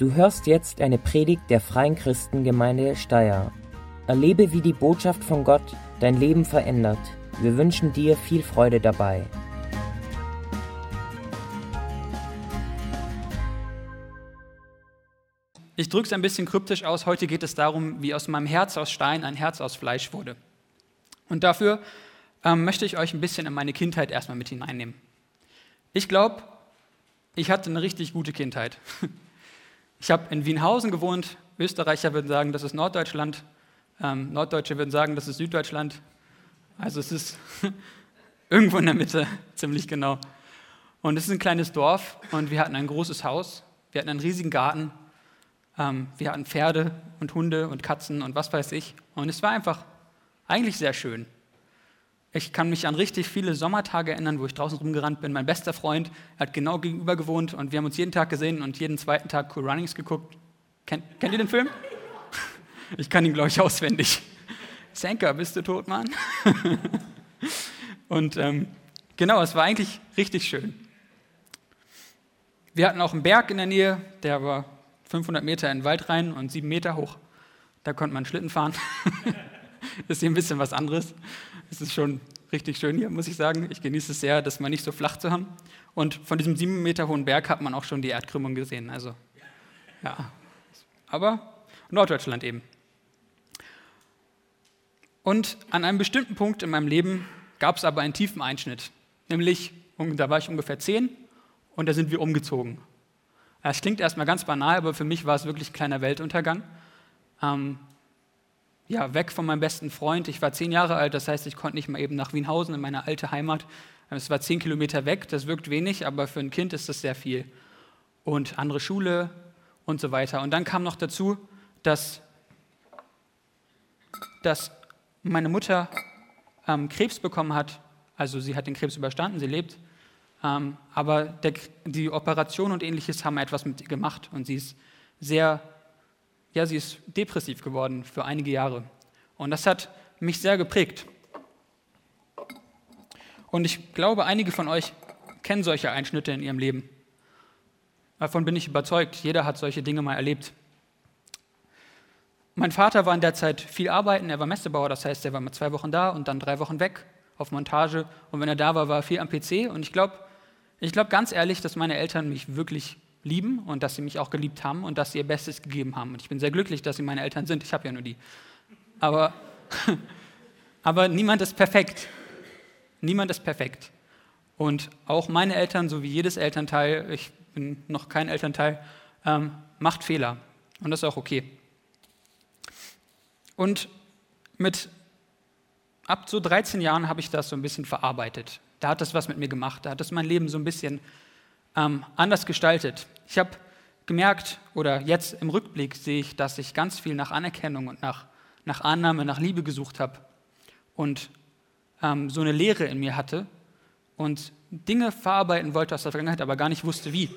Du hörst jetzt eine Predigt der Freien Christengemeinde Steyr. Erlebe, wie die Botschaft von Gott dein Leben verändert. Wir wünschen dir viel Freude dabei. Ich drücke es ein bisschen kryptisch aus. Heute geht es darum, wie aus meinem Herz aus Stein ein Herz aus Fleisch wurde. Und dafür ähm, möchte ich euch ein bisschen in meine Kindheit erstmal mit hineinnehmen. Ich glaube, ich hatte eine richtig gute Kindheit. Ich habe in Wienhausen gewohnt. Österreicher würden sagen, das ist Norddeutschland. Ähm, Norddeutsche würden sagen, das ist Süddeutschland. Also es ist irgendwo in der Mitte, ziemlich genau. Und es ist ein kleines Dorf und wir hatten ein großes Haus. Wir hatten einen riesigen Garten. Ähm, wir hatten Pferde und Hunde und Katzen und was weiß ich. Und es war einfach eigentlich sehr schön. Ich kann mich an richtig viele Sommertage erinnern, wo ich draußen rumgerannt bin. Mein bester Freund hat genau gegenüber gewohnt und wir haben uns jeden Tag gesehen und jeden zweiten Tag Cool Runnings geguckt. Kennt, kennt ihr den Film? Ich kann ihn, glaube ich, auswendig. Senker, bist du tot, Mann? und ähm, genau, es war eigentlich richtig schön. Wir hatten auch einen Berg in der Nähe, der war 500 Meter in den Wald rein und sieben Meter hoch. Da konnte man Schlitten fahren. ist hier ein bisschen was anderes. Es ist schon richtig schön hier, muss ich sagen. Ich genieße es sehr, das mal nicht so flach zu haben. Und von diesem sieben Meter hohen Berg hat man auch schon die Erdkrümmung gesehen. Also, ja. Aber Norddeutschland eben. Und an einem bestimmten Punkt in meinem Leben gab es aber einen tiefen Einschnitt. Nämlich, da war ich ungefähr zehn und da sind wir umgezogen. Es klingt erstmal ganz banal, aber für mich war es wirklich ein kleiner Weltuntergang. Ähm, ja, weg von meinem besten Freund. Ich war zehn Jahre alt, das heißt, ich konnte nicht mal eben nach Wienhausen in meine alte Heimat. Es war zehn Kilometer weg, das wirkt wenig, aber für ein Kind ist das sehr viel. Und andere Schule und so weiter. Und dann kam noch dazu, dass, dass meine Mutter ähm, Krebs bekommen hat. Also sie hat den Krebs überstanden, sie lebt. Ähm, aber der, die Operation und ähnliches haben etwas mit ihr gemacht und sie ist sehr ja, sie ist depressiv geworden für einige Jahre. Und das hat mich sehr geprägt. Und ich glaube, einige von euch kennen solche Einschnitte in ihrem Leben. Davon bin ich überzeugt. Jeder hat solche Dinge mal erlebt. Mein Vater war in der Zeit viel arbeiten. Er war Messebauer, das heißt, er war mal zwei Wochen da und dann drei Wochen weg auf Montage. Und wenn er da war, war er viel am PC. Und ich glaube ich glaub ganz ehrlich, dass meine Eltern mich wirklich lieben und dass sie mich auch geliebt haben und dass sie ihr Bestes gegeben haben. Und ich bin sehr glücklich, dass sie meine Eltern sind. Ich habe ja nur die. Aber, aber niemand ist perfekt. Niemand ist perfekt. Und auch meine Eltern, so wie jedes Elternteil, ich bin noch kein Elternteil, ähm, macht Fehler. Und das ist auch okay. Und mit ab so 13 Jahren habe ich das so ein bisschen verarbeitet. Da hat das was mit mir gemacht. Da hat das mein Leben so ein bisschen ähm, anders gestaltet. Ich habe gemerkt, oder jetzt im Rückblick sehe ich, dass ich ganz viel nach Anerkennung und nach, nach Annahme, nach Liebe gesucht habe und ähm, so eine Leere in mir hatte und Dinge verarbeiten wollte aus der Vergangenheit, aber gar nicht wusste wie.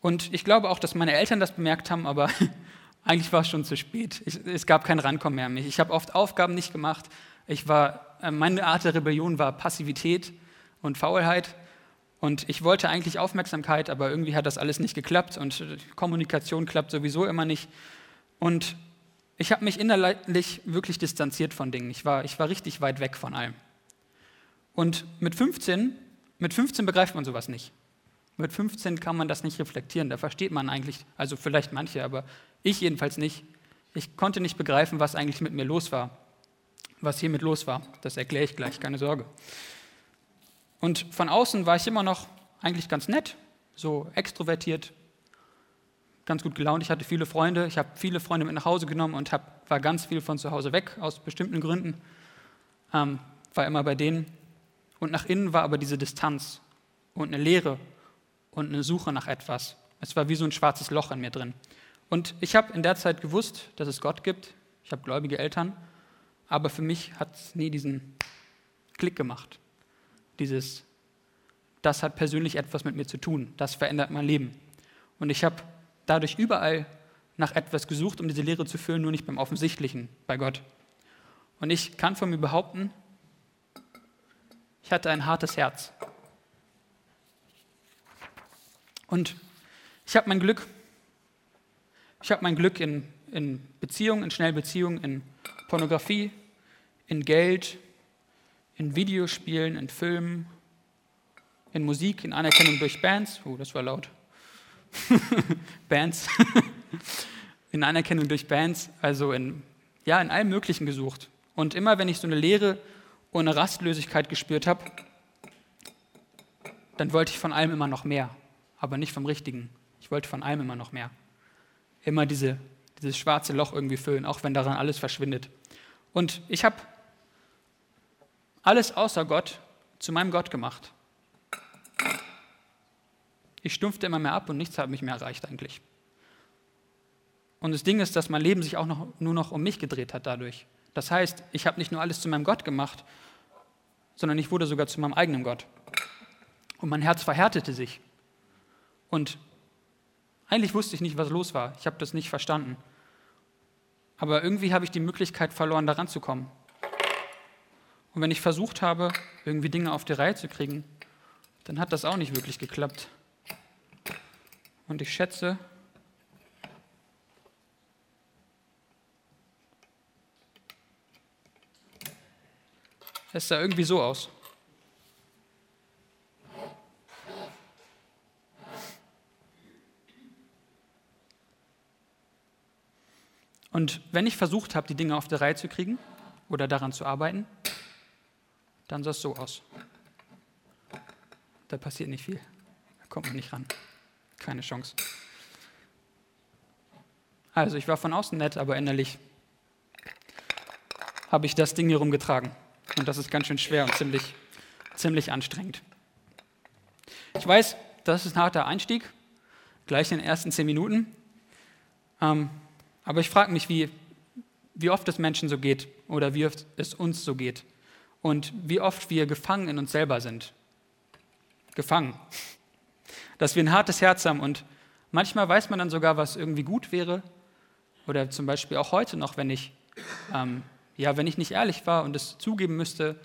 Und ich glaube auch, dass meine Eltern das bemerkt haben, aber eigentlich war es schon zu spät. Ich, es gab kein Rankommen mehr an mich. Ich habe oft Aufgaben nicht gemacht. Ich war, äh, meine Art der Rebellion war Passivität und Faulheit. Und ich wollte eigentlich Aufmerksamkeit, aber irgendwie hat das alles nicht geklappt und Kommunikation klappt sowieso immer nicht. Und ich habe mich innerlich wirklich distanziert von Dingen. Ich war, ich war richtig weit weg von allem. Und mit 15, mit 15 begreift man sowas nicht. Mit 15 kann man das nicht reflektieren. Da versteht man eigentlich, also vielleicht manche, aber ich jedenfalls nicht. Ich konnte nicht begreifen, was eigentlich mit mir los war. Was hiermit los war. Das erkläre ich gleich, keine Sorge. Und von außen war ich immer noch eigentlich ganz nett, so extrovertiert, ganz gut gelaunt. Ich hatte viele Freunde, ich habe viele Freunde mit nach Hause genommen und hab, war ganz viel von zu Hause weg, aus bestimmten Gründen. Ähm, war immer bei denen. Und nach innen war aber diese Distanz und eine Leere und eine Suche nach etwas. Es war wie so ein schwarzes Loch in mir drin. Und ich habe in der Zeit gewusst, dass es Gott gibt. Ich habe gläubige Eltern. Aber für mich hat es nie diesen Klick gemacht. Dieses, das hat persönlich etwas mit mir zu tun, das verändert mein Leben. Und ich habe dadurch überall nach etwas gesucht, um diese Lehre zu füllen, nur nicht beim Offensichtlichen, bei Gott. Und ich kann von mir behaupten, ich hatte ein hartes Herz. Und Ich habe mein Glück. Ich habe mein Glück in, in Beziehungen, in Schnellbeziehungen, in Pornografie, in Geld, in Videospielen, in Filmen, in Musik, in Anerkennung durch Bands. Oh, das war laut. Bands. in Anerkennung durch Bands, also in, ja, in allem Möglichen gesucht. Und immer wenn ich so eine Leere und eine Rastlosigkeit gespürt habe, dann wollte ich von allem immer noch mehr, aber nicht vom Richtigen. Ich wollte von allem immer noch mehr. Immer diese, dieses schwarze Loch irgendwie füllen, auch wenn daran alles verschwindet. Und ich habe alles außer Gott zu meinem Gott gemacht. Ich stumpfte immer mehr ab und nichts hat mich mehr erreicht eigentlich. Und das Ding ist, dass mein Leben sich auch noch, nur noch um mich gedreht hat dadurch. Das heißt, ich habe nicht nur alles zu meinem Gott gemacht, sondern ich wurde sogar zu meinem eigenen Gott. Und mein Herz verhärtete sich. Und eigentlich wusste ich nicht, was los war. Ich habe das nicht verstanden. Aber irgendwie habe ich die Möglichkeit verloren, daran zu kommen. Und wenn ich versucht habe, irgendwie Dinge auf die Reihe zu kriegen, dann hat das auch nicht wirklich geklappt. Und ich schätze, es sah irgendwie so aus. Und wenn ich versucht habe, die Dinge auf die Reihe zu kriegen oder daran zu arbeiten, dann sah es so aus. Da passiert nicht viel. Da kommt man nicht ran. Keine Chance. Also ich war von außen nett, aber innerlich habe ich das Ding hier rumgetragen. Und das ist ganz schön schwer und ziemlich, ziemlich anstrengend. Ich weiß, das ist ein harter Einstieg, gleich in den ersten zehn Minuten. Ähm, aber ich frage mich, wie, wie oft es Menschen so geht oder wie oft es uns so geht und wie oft wir gefangen in uns selber sind. Gefangen. Dass wir ein hartes Herz haben und manchmal weiß man dann sogar, was irgendwie gut wäre. Oder zum Beispiel auch heute noch, wenn ich, ähm, ja, wenn ich nicht ehrlich war und es zugeben müsste,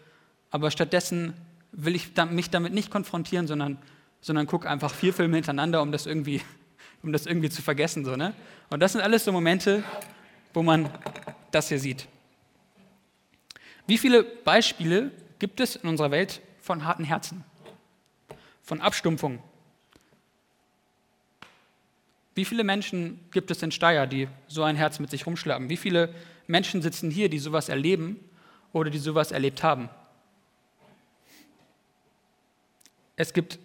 aber stattdessen will ich mich damit nicht konfrontieren, sondern, sondern gucke einfach vier Filme hintereinander, um das irgendwie um das irgendwie zu vergessen. So, ne? Und das sind alles so Momente, wo man das hier sieht. Wie viele Beispiele gibt es in unserer Welt von harten Herzen, von Abstumpfung? Wie viele Menschen gibt es in Steyr, die so ein Herz mit sich rumschlagen? Wie viele Menschen sitzen hier, die sowas erleben oder die sowas erlebt haben? Es gibt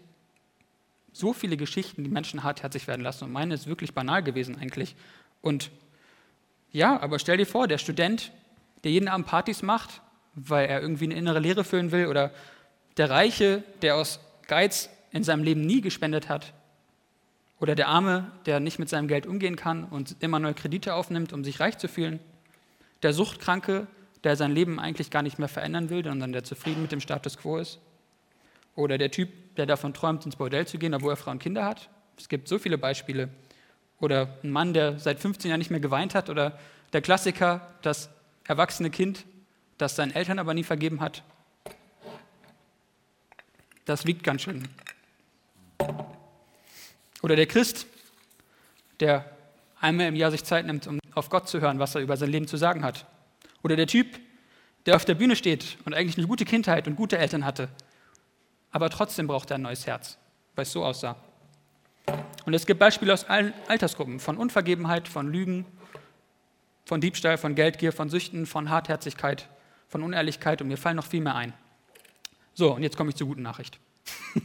so viele Geschichten, die Menschen hartherzig werden lassen. Und meine ist wirklich banal gewesen eigentlich. Und ja, aber stell dir vor, der Student, der jeden Abend Partys macht, weil er irgendwie eine innere Lehre füllen will, oder der Reiche, der aus Geiz in seinem Leben nie gespendet hat, oder der Arme, der nicht mit seinem Geld umgehen kann und immer neue Kredite aufnimmt, um sich reich zu fühlen, der Suchtkranke, der sein Leben eigentlich gar nicht mehr verändern will, sondern der zufrieden mit dem Status quo ist, oder der Typ, der davon träumt, ins Bordell zu gehen, obwohl er Frau und Kinder hat. Es gibt so viele Beispiele. Oder ein Mann, der seit 15 Jahren nicht mehr geweint hat. Oder der Klassiker, das erwachsene Kind, das seinen Eltern aber nie vergeben hat. Das wiegt ganz schön. Oder der Christ, der einmal im Jahr sich Zeit nimmt, um auf Gott zu hören, was er über sein Leben zu sagen hat. Oder der Typ, der auf der Bühne steht und eigentlich eine gute Kindheit und gute Eltern hatte, aber trotzdem braucht er ein neues Herz, weil es so aussah. Und es gibt Beispiele aus allen Altersgruppen, von Unvergebenheit, von Lügen, von Diebstahl, von Geldgier, von Süchten, von Hartherzigkeit, von Unehrlichkeit und mir fallen noch viel mehr ein. So, und jetzt komme ich zur guten Nachricht.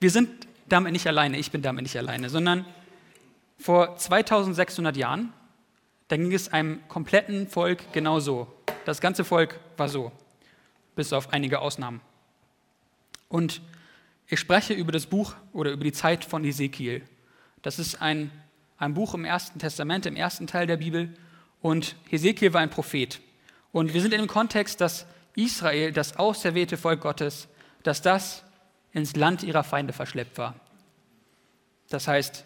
Wir sind damit nicht alleine, ich bin damit nicht alleine, sondern vor 2600 Jahren, da ging es einem kompletten Volk genau so. Das ganze Volk war so bis auf einige Ausnahmen. Und ich spreche über das Buch oder über die Zeit von Ezekiel. Das ist ein, ein Buch im Ersten Testament, im ersten Teil der Bibel. Und Ezekiel war ein Prophet. Und wir sind in dem Kontext, dass Israel, das auserwählte Volk Gottes, dass das ins Land ihrer Feinde verschleppt war. Das heißt,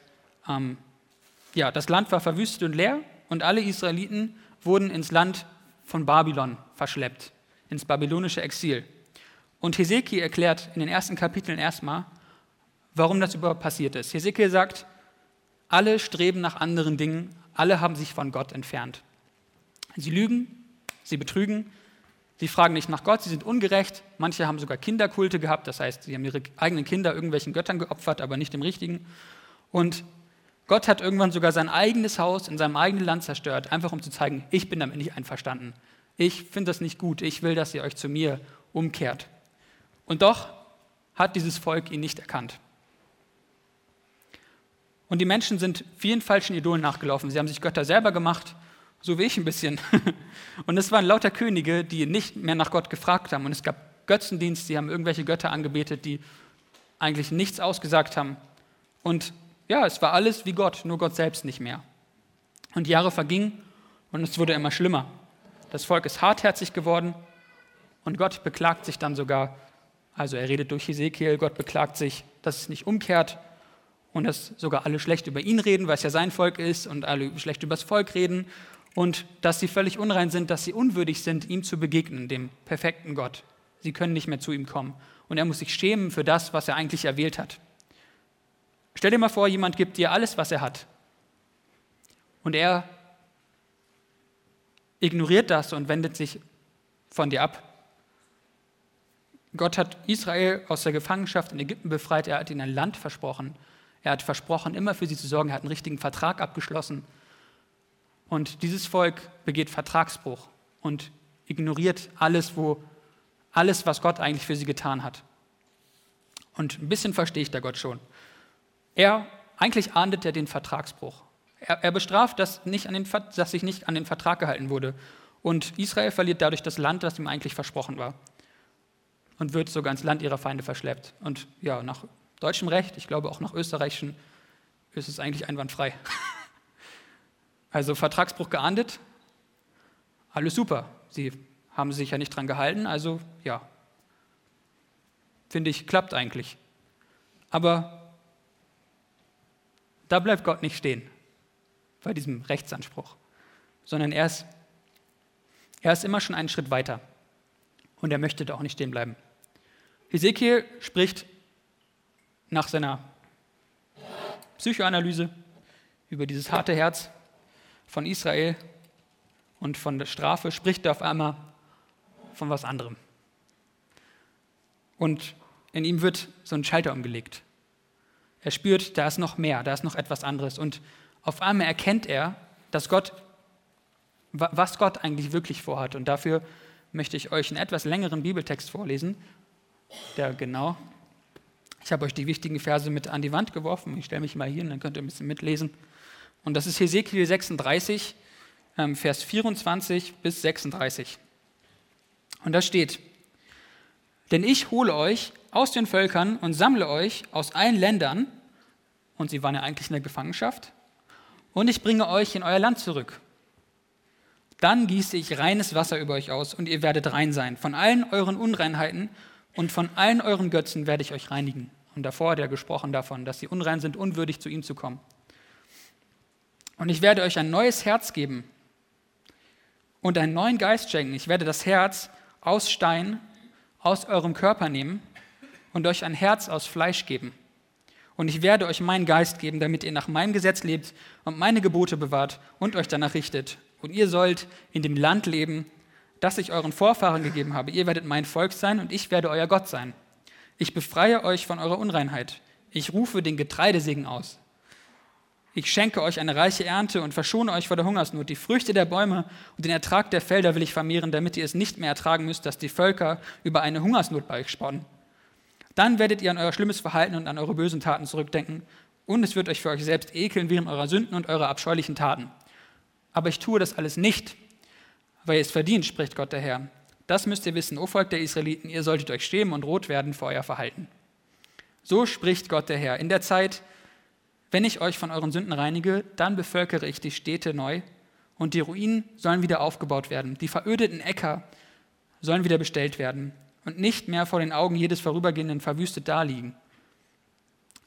ähm, ja, das Land war verwüstet und leer und alle Israeliten wurden ins Land von Babylon verschleppt ins babylonische Exil. Und Hesekiel erklärt in den ersten Kapiteln erstmal, warum das überhaupt passiert ist. Hesekiel sagt, alle streben nach anderen Dingen, alle haben sich von Gott entfernt. Sie lügen, sie betrügen, sie fragen nicht nach Gott, sie sind ungerecht. Manche haben sogar Kinderkulte gehabt, das heißt, sie haben ihre eigenen Kinder irgendwelchen Göttern geopfert, aber nicht dem richtigen. Und Gott hat irgendwann sogar sein eigenes Haus in seinem eigenen Land zerstört, einfach um zu zeigen, ich bin damit nicht einverstanden. Ich finde das nicht gut, ich will, dass ihr euch zu mir umkehrt. Und doch hat dieses Volk ihn nicht erkannt. Und die Menschen sind vielen falschen Idolen nachgelaufen. Sie haben sich Götter selber gemacht, so wie ich ein bisschen. Und es waren lauter Könige, die nicht mehr nach Gott gefragt haben. Und es gab Götzendienst, die haben irgendwelche Götter angebetet, die eigentlich nichts ausgesagt haben. Und ja, es war alles wie Gott, nur Gott selbst nicht mehr. Und Jahre vergingen und es wurde immer schlimmer. Das Volk ist hartherzig geworden und Gott beklagt sich dann sogar, also er redet durch Hesekiel, Gott beklagt sich, dass es nicht umkehrt und dass sogar alle schlecht über ihn reden, weil es ja sein Volk ist und alle schlecht über das Volk reden und dass sie völlig unrein sind, dass sie unwürdig sind, ihm zu begegnen, dem perfekten Gott. Sie können nicht mehr zu ihm kommen und er muss sich schämen für das, was er eigentlich erwählt hat. Stell dir mal vor, jemand gibt dir alles, was er hat und er ignoriert das und wendet sich von dir ab. Gott hat Israel aus der Gefangenschaft in Ägypten befreit, er hat ihnen ein Land versprochen er hat versprochen, immer für sie zu sorgen. Er hat einen richtigen Vertrag abgeschlossen. Und dieses Volk begeht Vertragsbruch und ignoriert alles, wo, alles, was Gott eigentlich für sie getan hat. Und ein bisschen verstehe ich da Gott schon. Er, eigentlich ahndet er den Vertragsbruch. Er, er bestraft, dass, nicht an den, dass sich nicht an den Vertrag gehalten wurde. Und Israel verliert dadurch das Land, das ihm eigentlich versprochen war. Und wird sogar ins Land ihrer Feinde verschleppt. Und ja, nach deutschem Recht, ich glaube auch nach österreichischem, ist es eigentlich einwandfrei. Also Vertragsbruch geahndet, alles super. Sie haben sich ja nicht dran gehalten, also ja, finde ich, klappt eigentlich. Aber da bleibt Gott nicht stehen bei diesem Rechtsanspruch, sondern er ist, er ist immer schon einen Schritt weiter und er möchte da auch nicht stehen bleiben. Hesekiel spricht nach seiner Psychoanalyse über dieses harte Herz von Israel und von der Strafe spricht er auf einmal von was anderem. Und in ihm wird so ein Schalter umgelegt. Er spürt, da ist noch mehr, da ist noch etwas anderes. Und auf einmal erkennt er, dass Gott, was Gott eigentlich wirklich vorhat. Und dafür möchte ich euch einen etwas längeren Bibeltext vorlesen, der genau ich habe euch die wichtigen Verse mit an die Wand geworfen. Ich stelle mich mal hier und dann könnt ihr ein bisschen mitlesen. Und das ist Hesekiel 36, ähm, Vers 24 bis 36. Und da steht, denn ich hole euch aus den Völkern und sammle euch aus allen Ländern, und sie waren ja eigentlich in der Gefangenschaft, und ich bringe euch in euer Land zurück. Dann gieße ich reines Wasser über euch aus, und ihr werdet rein sein. Von allen euren Unreinheiten und von allen euren Götzen werde ich euch reinigen. Und davor hat er gesprochen davon, dass sie unrein sind, unwürdig zu ihm zu kommen. Und ich werde euch ein neues Herz geben und einen neuen Geist schenken. Ich werde das Herz aus Stein aus eurem Körper nehmen und euch ein Herz aus Fleisch geben. Und ich werde euch meinen Geist geben, damit ihr nach meinem Gesetz lebt und meine Gebote bewahrt und euch danach richtet. Und ihr sollt in dem Land leben, das ich euren Vorfahren gegeben habe. Ihr werdet mein Volk sein und ich werde euer Gott sein. Ich befreie euch von eurer Unreinheit. Ich rufe den Getreidesegen aus. Ich schenke euch eine reiche Ernte und verschone euch vor der Hungersnot. Die Früchte der Bäume und den Ertrag der Felder will ich vermehren, damit ihr es nicht mehr ertragen müsst, dass die Völker über eine Hungersnot bei euch sponnen. Dann werdet ihr an euer schlimmes Verhalten und an eure bösen Taten zurückdenken, und es wird euch für euch selbst ekeln während eurer Sünden und eurer abscheulichen Taten. Aber ich tue das alles nicht, weil ihr es verdient, spricht Gott der Herr. Das müsst ihr wissen, o Volk der Israeliten, ihr solltet euch schämen und rot werden vor euer Verhalten. So spricht Gott der Herr. In der Zeit, wenn ich euch von euren Sünden reinige, dann bevölkere ich die Städte neu und die Ruinen sollen wieder aufgebaut werden. Die verödeten Äcker sollen wieder bestellt werden und nicht mehr vor den Augen jedes Vorübergehenden verwüstet daliegen.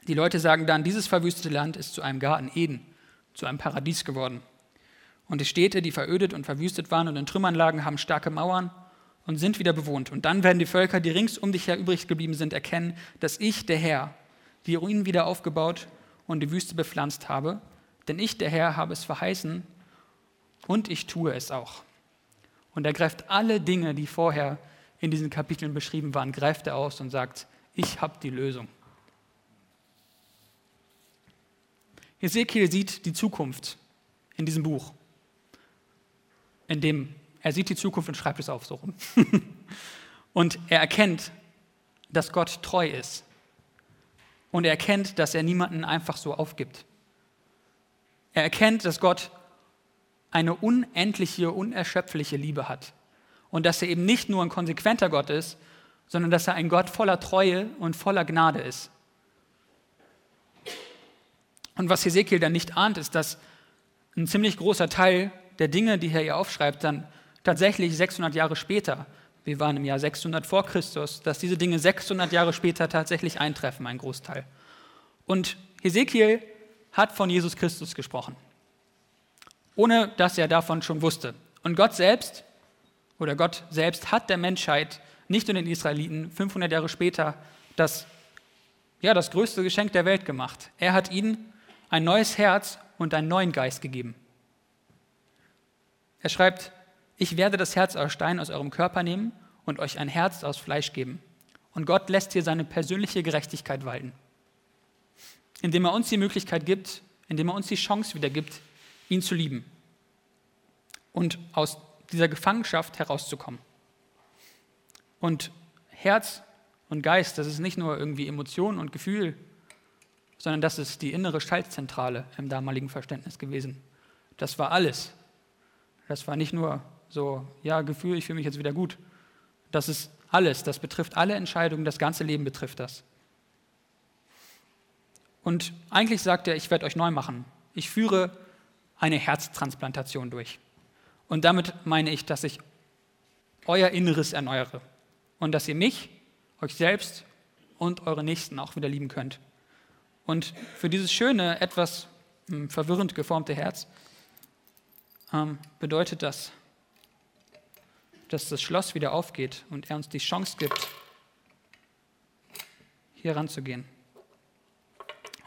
Die Leute sagen dann, dieses verwüstete Land ist zu einem Garten Eden, zu einem Paradies geworden. Und die Städte, die verödet und verwüstet waren und in Trümmern lagen, haben starke Mauern und sind wieder bewohnt. Und dann werden die Völker, die rings um dich her übrig geblieben sind, erkennen, dass ich, der Herr, die Ruinen wieder aufgebaut und die Wüste bepflanzt habe. Denn ich, der Herr, habe es verheißen und ich tue es auch. Und er greift alle Dinge, die vorher in diesen Kapiteln beschrieben waren, greift er aus und sagt, ich habe die Lösung. Ezekiel sieht die Zukunft in diesem Buch, in dem er sieht die Zukunft und schreibt es auf so rum. und er erkennt, dass Gott treu ist. Und er erkennt, dass er niemanden einfach so aufgibt. Er erkennt, dass Gott eine unendliche, unerschöpfliche Liebe hat. Und dass er eben nicht nur ein konsequenter Gott ist, sondern dass er ein Gott voller Treue und voller Gnade ist. Und was Hesekiel dann nicht ahnt, ist, dass ein ziemlich großer Teil der Dinge, die er hier aufschreibt, dann tatsächlich 600 Jahre später, wir waren im Jahr 600 vor Christus, dass diese Dinge 600 Jahre später tatsächlich eintreffen, ein Großteil. Und Hesekiel hat von Jesus Christus gesprochen, ohne dass er davon schon wusste. Und Gott selbst, oder Gott selbst hat der Menschheit, nicht nur den Israeliten, 500 Jahre später das, ja, das größte Geschenk der Welt gemacht. Er hat ihnen ein neues Herz und einen neuen Geist gegeben. Er schreibt, ich werde das Herz aus Stein aus eurem Körper nehmen und euch ein Herz aus Fleisch geben. Und Gott lässt hier seine persönliche Gerechtigkeit walten, indem er uns die Möglichkeit gibt, indem er uns die Chance wieder gibt, ihn zu lieben und aus dieser Gefangenschaft herauszukommen. Und Herz und Geist, das ist nicht nur irgendwie Emotion und Gefühl, sondern das ist die innere Schaltzentrale im damaligen Verständnis gewesen. Das war alles. Das war nicht nur so, ja, Gefühl, ich fühle mich jetzt wieder gut. Das ist alles, das betrifft alle Entscheidungen, das ganze Leben betrifft das. Und eigentlich sagt er, ich werde euch neu machen. Ich führe eine Herztransplantation durch. Und damit meine ich, dass ich euer Inneres erneuere und dass ihr mich, euch selbst und eure Nächsten auch wieder lieben könnt. Und für dieses schöne, etwas hm, verwirrend geformte Herz ähm, bedeutet das, dass das Schloss wieder aufgeht und er uns die Chance gibt, hier ranzugehen.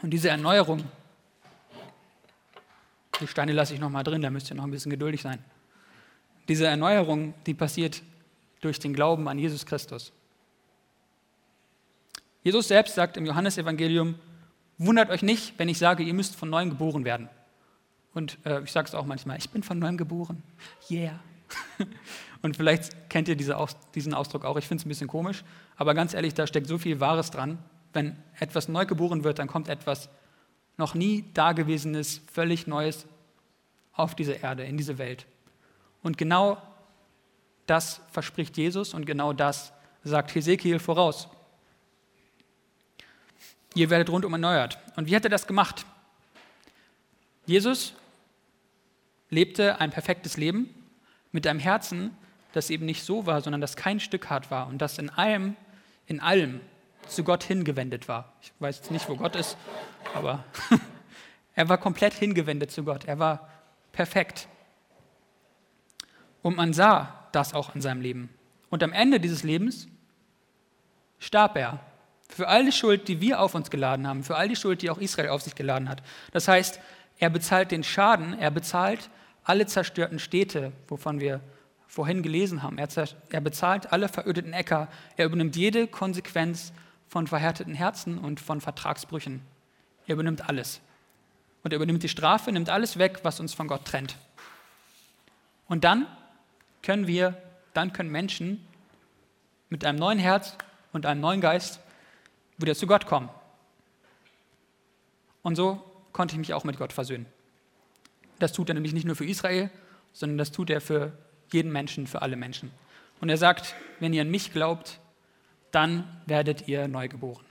Und diese Erneuerung, die Steine lasse ich noch mal drin, da müsst ihr noch ein bisschen geduldig sein. Diese Erneuerung, die passiert durch den Glauben an Jesus Christus. Jesus selbst sagt im Johannesevangelium, wundert euch nicht, wenn ich sage, ihr müsst von neuem geboren werden. Und äh, ich sage es auch manchmal, ich bin von neuem geboren. Yeah. Und vielleicht kennt ihr diese, diesen Ausdruck auch. Ich finde es ein bisschen komisch, aber ganz ehrlich, da steckt so viel Wahres dran. Wenn etwas neu geboren wird, dann kommt etwas noch nie Dagewesenes, völlig Neues auf diese Erde, in diese Welt. Und genau das verspricht Jesus und genau das sagt Hesekiel voraus. Ihr werdet rundum erneuert. Und wie hat er das gemacht? Jesus lebte ein perfektes Leben mit einem Herzen, das eben nicht so war, sondern das kein Stück hart war und das in allem, in allem zu Gott hingewendet war. Ich weiß jetzt nicht, wo Gott ist, aber er war komplett hingewendet zu Gott. Er war perfekt. Und man sah das auch in seinem Leben. Und am Ende dieses Lebens starb er für all die Schuld, die wir auf uns geladen haben, für all die Schuld, die auch Israel auf sich geladen hat. Das heißt, er bezahlt den Schaden, er bezahlt alle zerstörten Städte, wovon wir vorhin gelesen haben. Er, er bezahlt alle verödeten Äcker. Er übernimmt jede Konsequenz von verhärteten Herzen und von Vertragsbrüchen. Er übernimmt alles. Und er übernimmt die Strafe, nimmt alles weg, was uns von Gott trennt. Und dann können wir, dann können Menschen mit einem neuen Herz und einem neuen Geist wieder zu Gott kommen. Und so konnte ich mich auch mit Gott versöhnen. Das tut er nämlich nicht nur für Israel, sondern das tut er für jeden Menschen, für alle Menschen. Und er sagt, wenn ihr an mich glaubt, dann werdet ihr neu geboren.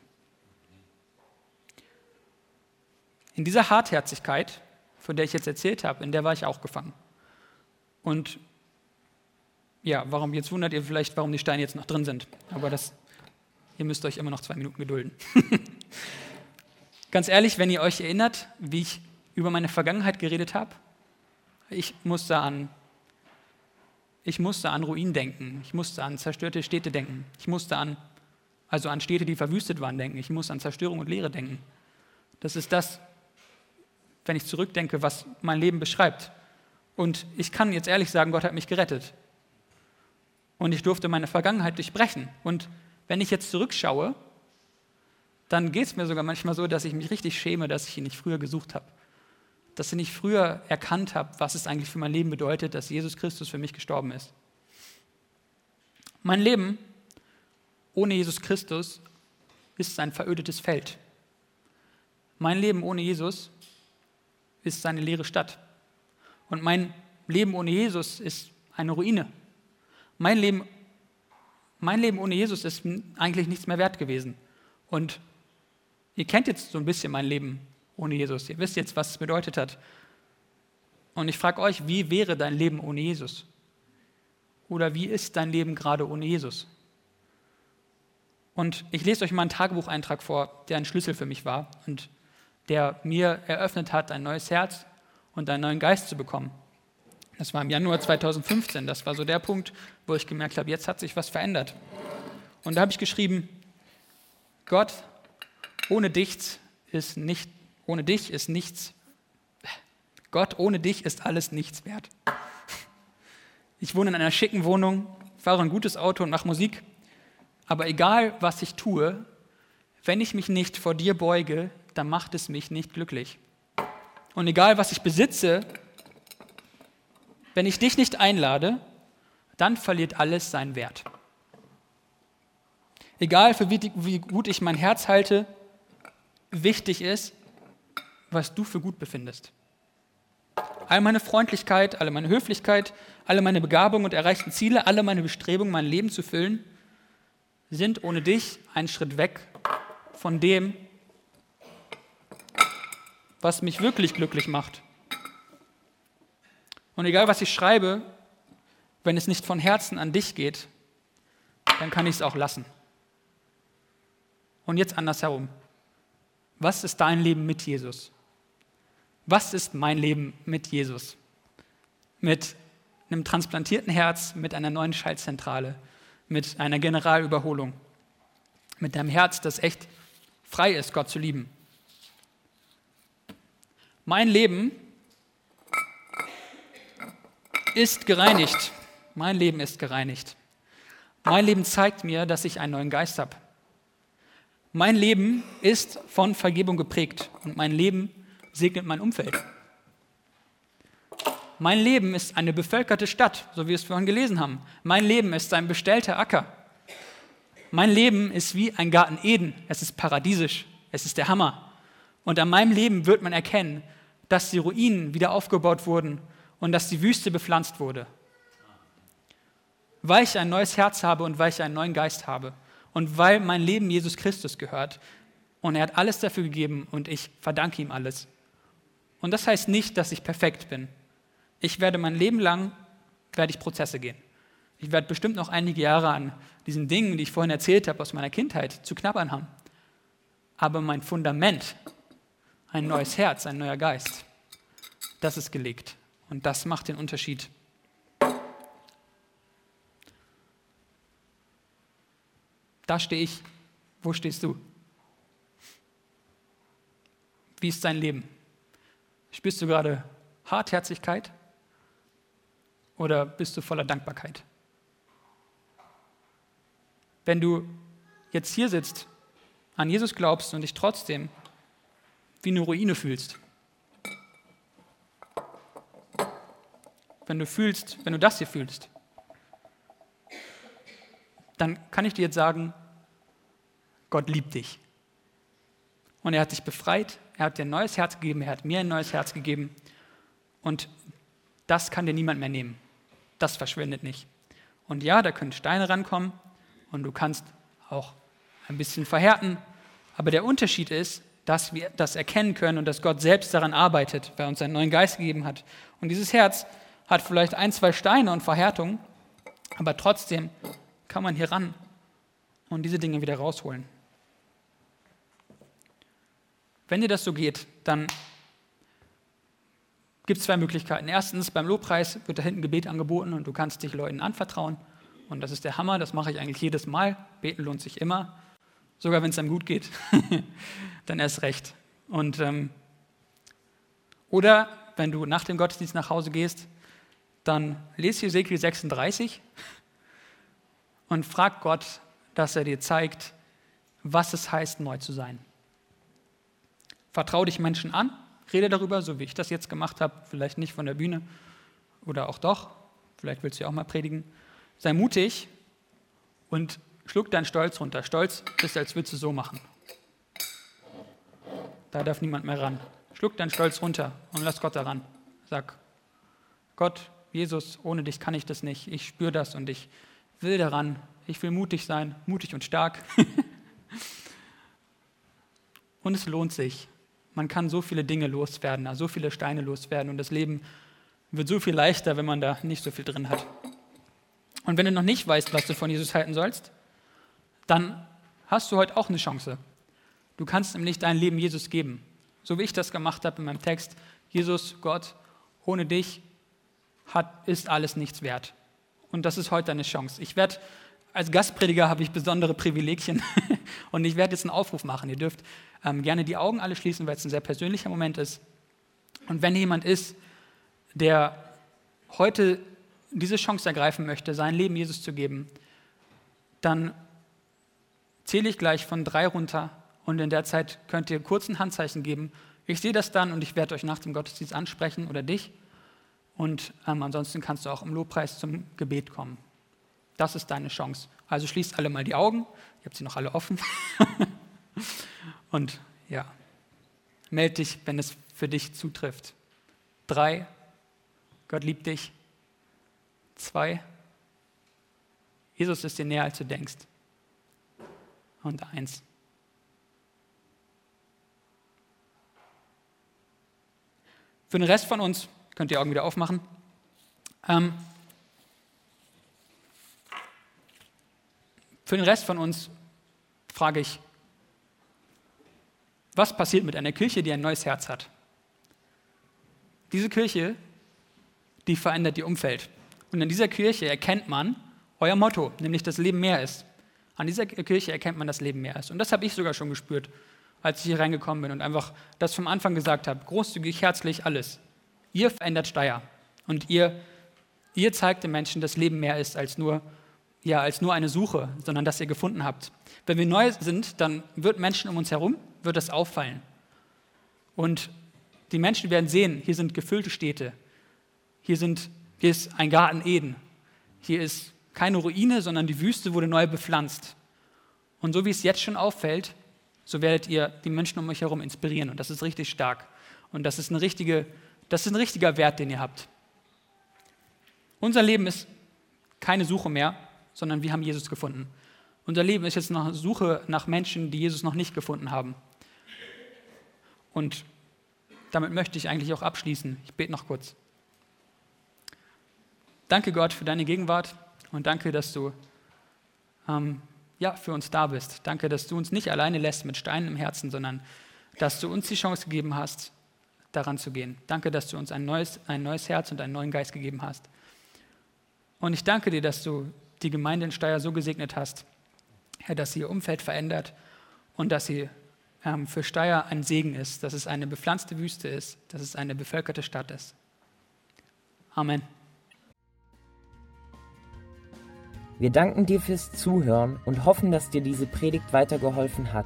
In dieser Hartherzigkeit, von der ich jetzt erzählt habe, in der war ich auch gefangen. Und ja, warum jetzt wundert ihr vielleicht, warum die Steine jetzt noch drin sind. Aber das, ihr müsst euch immer noch zwei Minuten gedulden. Ganz ehrlich, wenn ihr euch erinnert, wie ich über meine Vergangenheit geredet habe, ich musste an, ich musste an Ruinen denken, ich musste an zerstörte Städte denken, ich musste an also an Städte, die verwüstet waren, denken. Ich muss an Zerstörung und Leere denken. Das ist das, wenn ich zurückdenke, was mein Leben beschreibt. Und ich kann jetzt ehrlich sagen, Gott hat mich gerettet. Und ich durfte meine Vergangenheit durchbrechen. Und wenn ich jetzt zurückschaue, dann geht es mir sogar manchmal so, dass ich mich richtig schäme, dass ich ihn nicht früher gesucht habe. Dass ich nicht früher erkannt habe, was es eigentlich für mein Leben bedeutet, dass Jesus Christus für mich gestorben ist. Mein Leben ohne Jesus Christus ist ein verödetes Feld. Mein Leben ohne Jesus ist eine leere Stadt. Und mein Leben ohne Jesus ist eine Ruine. Mein Leben, mein Leben ohne Jesus ist eigentlich nichts mehr wert gewesen. Und ihr kennt jetzt so ein bisschen mein Leben ohne Jesus. Ihr wisst jetzt, was es bedeutet hat. Und ich frage euch, wie wäre dein Leben ohne Jesus? Oder wie ist dein Leben gerade ohne Jesus? Und ich lese euch mal einen Tagebucheintrag vor, der ein Schlüssel für mich war und der mir eröffnet hat, ein neues Herz und einen neuen Geist zu bekommen. Das war im Januar 2015. Das war so der Punkt, wo ich gemerkt habe, jetzt hat sich was verändert. Und da habe ich geschrieben, Gott, ohne dich ist nicht, ohne dich ist nichts, Gott, ohne dich ist alles nichts wert. Ich wohne in einer schicken Wohnung, fahre ein gutes Auto und mache Musik. Aber egal, was ich tue, wenn ich mich nicht vor dir beuge, dann macht es mich nicht glücklich. Und egal, was ich besitze, wenn ich dich nicht einlade, dann verliert alles seinen Wert. Egal, für wie, wie gut ich mein Herz halte, wichtig ist, was du für gut befindest. All meine Freundlichkeit, alle meine Höflichkeit, alle meine Begabungen und erreichten Ziele, alle meine Bestrebungen, mein Leben zu füllen, sind ohne dich einen Schritt weg von dem, was mich wirklich glücklich macht. Und egal, was ich schreibe, wenn es nicht von Herzen an dich geht, dann kann ich es auch lassen. Und jetzt andersherum. Was ist dein Leben mit Jesus? Was ist mein Leben mit Jesus? Mit einem transplantierten Herz, mit einer neuen Schaltzentrale, mit einer Generalüberholung, mit einem Herz, das echt frei ist, Gott zu lieben. Mein Leben ist gereinigt. Mein Leben ist gereinigt. Mein Leben zeigt mir, dass ich einen neuen Geist habe. Mein Leben ist von Vergebung geprägt und mein Leben segnet mein Umfeld. Mein Leben ist eine bevölkerte Stadt, so wie wir es vorhin gelesen haben. Mein Leben ist ein bestellter Acker. Mein Leben ist wie ein Garten Eden. Es ist paradiesisch. Es ist der Hammer. Und an meinem Leben wird man erkennen, dass die Ruinen wieder aufgebaut wurden und dass die Wüste bepflanzt wurde. Weil ich ein neues Herz habe und weil ich einen neuen Geist habe und weil mein Leben Jesus Christus gehört und er hat alles dafür gegeben und ich verdanke ihm alles. Und das heißt nicht, dass ich perfekt bin. Ich werde mein Leben lang werde ich Prozesse gehen. Ich werde bestimmt noch einige Jahre an diesen Dingen, die ich vorhin erzählt habe aus meiner Kindheit, zu knabbern haben. Aber mein Fundament ein neues Herz, ein neuer Geist. Das ist gelegt. Und das macht den Unterschied. Da stehe ich. Wo stehst du? Wie ist dein Leben? Spürst du gerade Hartherzigkeit oder bist du voller Dankbarkeit? Wenn du jetzt hier sitzt, an Jesus glaubst und dich trotzdem wie eine Ruine fühlst. Wenn du fühlst, wenn du das hier fühlst, dann kann ich dir jetzt sagen, Gott liebt dich. Und er hat dich befreit, er hat dir ein neues Herz gegeben, er hat mir ein neues Herz gegeben. Und das kann dir niemand mehr nehmen. Das verschwindet nicht. Und ja, da können Steine rankommen und du kannst auch ein bisschen verhärten. Aber der Unterschied ist, dass wir das erkennen können und dass Gott selbst daran arbeitet, weil er uns einen neuen Geist gegeben hat. Und dieses Herz hat vielleicht ein, zwei Steine und Verhärtungen, aber trotzdem kann man hier ran und diese Dinge wieder rausholen. Wenn dir das so geht, dann gibt es zwei Möglichkeiten. Erstens, beim Lobpreis wird da hinten Gebet angeboten und du kannst dich Leuten anvertrauen. Und das ist der Hammer, das mache ich eigentlich jedes Mal. Beten lohnt sich immer. Sogar wenn es einem gut geht, dann erst recht. Und, ähm, oder wenn du nach dem Gottesdienst nach Hause gehst, dann lese Hesekiel 36 und frag Gott, dass er dir zeigt, was es heißt, neu zu sein. Vertrau dich Menschen an, rede darüber, so wie ich das jetzt gemacht habe, vielleicht nicht von der Bühne oder auch doch, vielleicht willst du ja auch mal predigen. Sei mutig und schluck deinen Stolz runter. Stolz ist, als würdest du so machen. Da darf niemand mehr ran. Schluck deinen Stolz runter und lass Gott daran. Sag, Gott, Jesus, ohne dich kann ich das nicht. Ich spüre das und ich will daran. Ich will mutig sein, mutig und stark. und es lohnt sich. Man kann so viele Dinge loswerden, so viele Steine loswerden und das Leben wird so viel leichter, wenn man da nicht so viel drin hat. Und wenn du noch nicht weißt, was du von Jesus halten sollst, dann hast du heute auch eine Chance. Du kannst nämlich dein Leben Jesus geben. So wie ich das gemacht habe in meinem Text. Jesus, Gott, ohne dich hat, ist alles nichts wert. Und das ist heute deine Chance. Ich werde, als Gastprediger habe ich besondere Privilegien und ich werde jetzt einen Aufruf machen. Ihr dürft ähm, gerne die Augen alle schließen, weil es ein sehr persönlicher Moment ist. Und wenn jemand ist, der heute diese Chance ergreifen möchte, sein Leben Jesus zu geben, dann zähle ich gleich von drei runter und in der Zeit könnt ihr kurz ein Handzeichen geben. Ich sehe das dann und ich werde euch nach dem Gottesdienst ansprechen oder dich. Und ähm, ansonsten kannst du auch im Lobpreis zum Gebet kommen. Das ist deine Chance. Also schließt alle mal die Augen. Ihr habt sie noch alle offen. und ja, melde dich, wenn es für dich zutrifft. Drei, Gott liebt dich. Zwei, Jesus ist dir näher, als du denkst und eins. Für den Rest von uns könnt ihr Augen wieder aufmachen. Ähm, für den Rest von uns frage ich, was passiert mit einer Kirche, die ein neues Herz hat? Diese Kirche, die verändert ihr Umfeld. Und in dieser Kirche erkennt man euer Motto, nämlich das Leben mehr ist. An dieser Kirche erkennt man, dass Leben mehr ist. Und das habe ich sogar schon gespürt, als ich hier reingekommen bin und einfach das vom Anfang gesagt habe. Großzügig, herzlich, alles. Ihr verändert Steier. Und ihr, ihr zeigt den Menschen, dass Leben mehr ist als nur, ja, als nur eine Suche, sondern dass ihr gefunden habt. Wenn wir neu sind, dann wird Menschen um uns herum, wird das auffallen. Und die Menschen werden sehen, hier sind gefüllte Städte. Hier, sind, hier ist ein Garten Eden. Hier ist keine Ruine, sondern die Wüste wurde neu bepflanzt. Und so wie es jetzt schon auffällt, so werdet ihr die Menschen um euch herum inspirieren. Und das ist richtig stark. Und das ist, eine richtige, das ist ein richtiger Wert, den ihr habt. Unser Leben ist keine Suche mehr, sondern wir haben Jesus gefunden. Unser Leben ist jetzt eine Suche nach Menschen, die Jesus noch nicht gefunden haben. Und damit möchte ich eigentlich auch abschließen. Ich bete noch kurz. Danke Gott für deine Gegenwart. Und danke, dass du ähm, ja, für uns da bist. Danke, dass du uns nicht alleine lässt mit Steinen im Herzen, sondern dass du uns die Chance gegeben hast, daran zu gehen. Danke, dass du uns ein neues, ein neues Herz und einen neuen Geist gegeben hast. Und ich danke dir, dass du die Gemeinde in Steyr so gesegnet hast, Herr, dass sie ihr Umfeld verändert und dass sie ähm, für Steyr ein Segen ist, dass es eine bepflanzte Wüste ist, dass es eine bevölkerte Stadt ist. Amen. Wir danken dir fürs Zuhören und hoffen, dass dir diese Predigt weitergeholfen hat.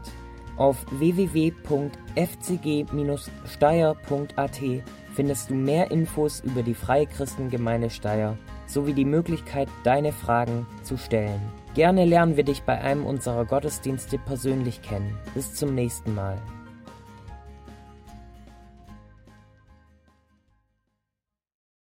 Auf www.fcg-steyr.at findest du mehr Infos über die Freie Christengemeinde Steyr sowie die Möglichkeit, deine Fragen zu stellen. Gerne lernen wir dich bei einem unserer Gottesdienste persönlich kennen. Bis zum nächsten Mal.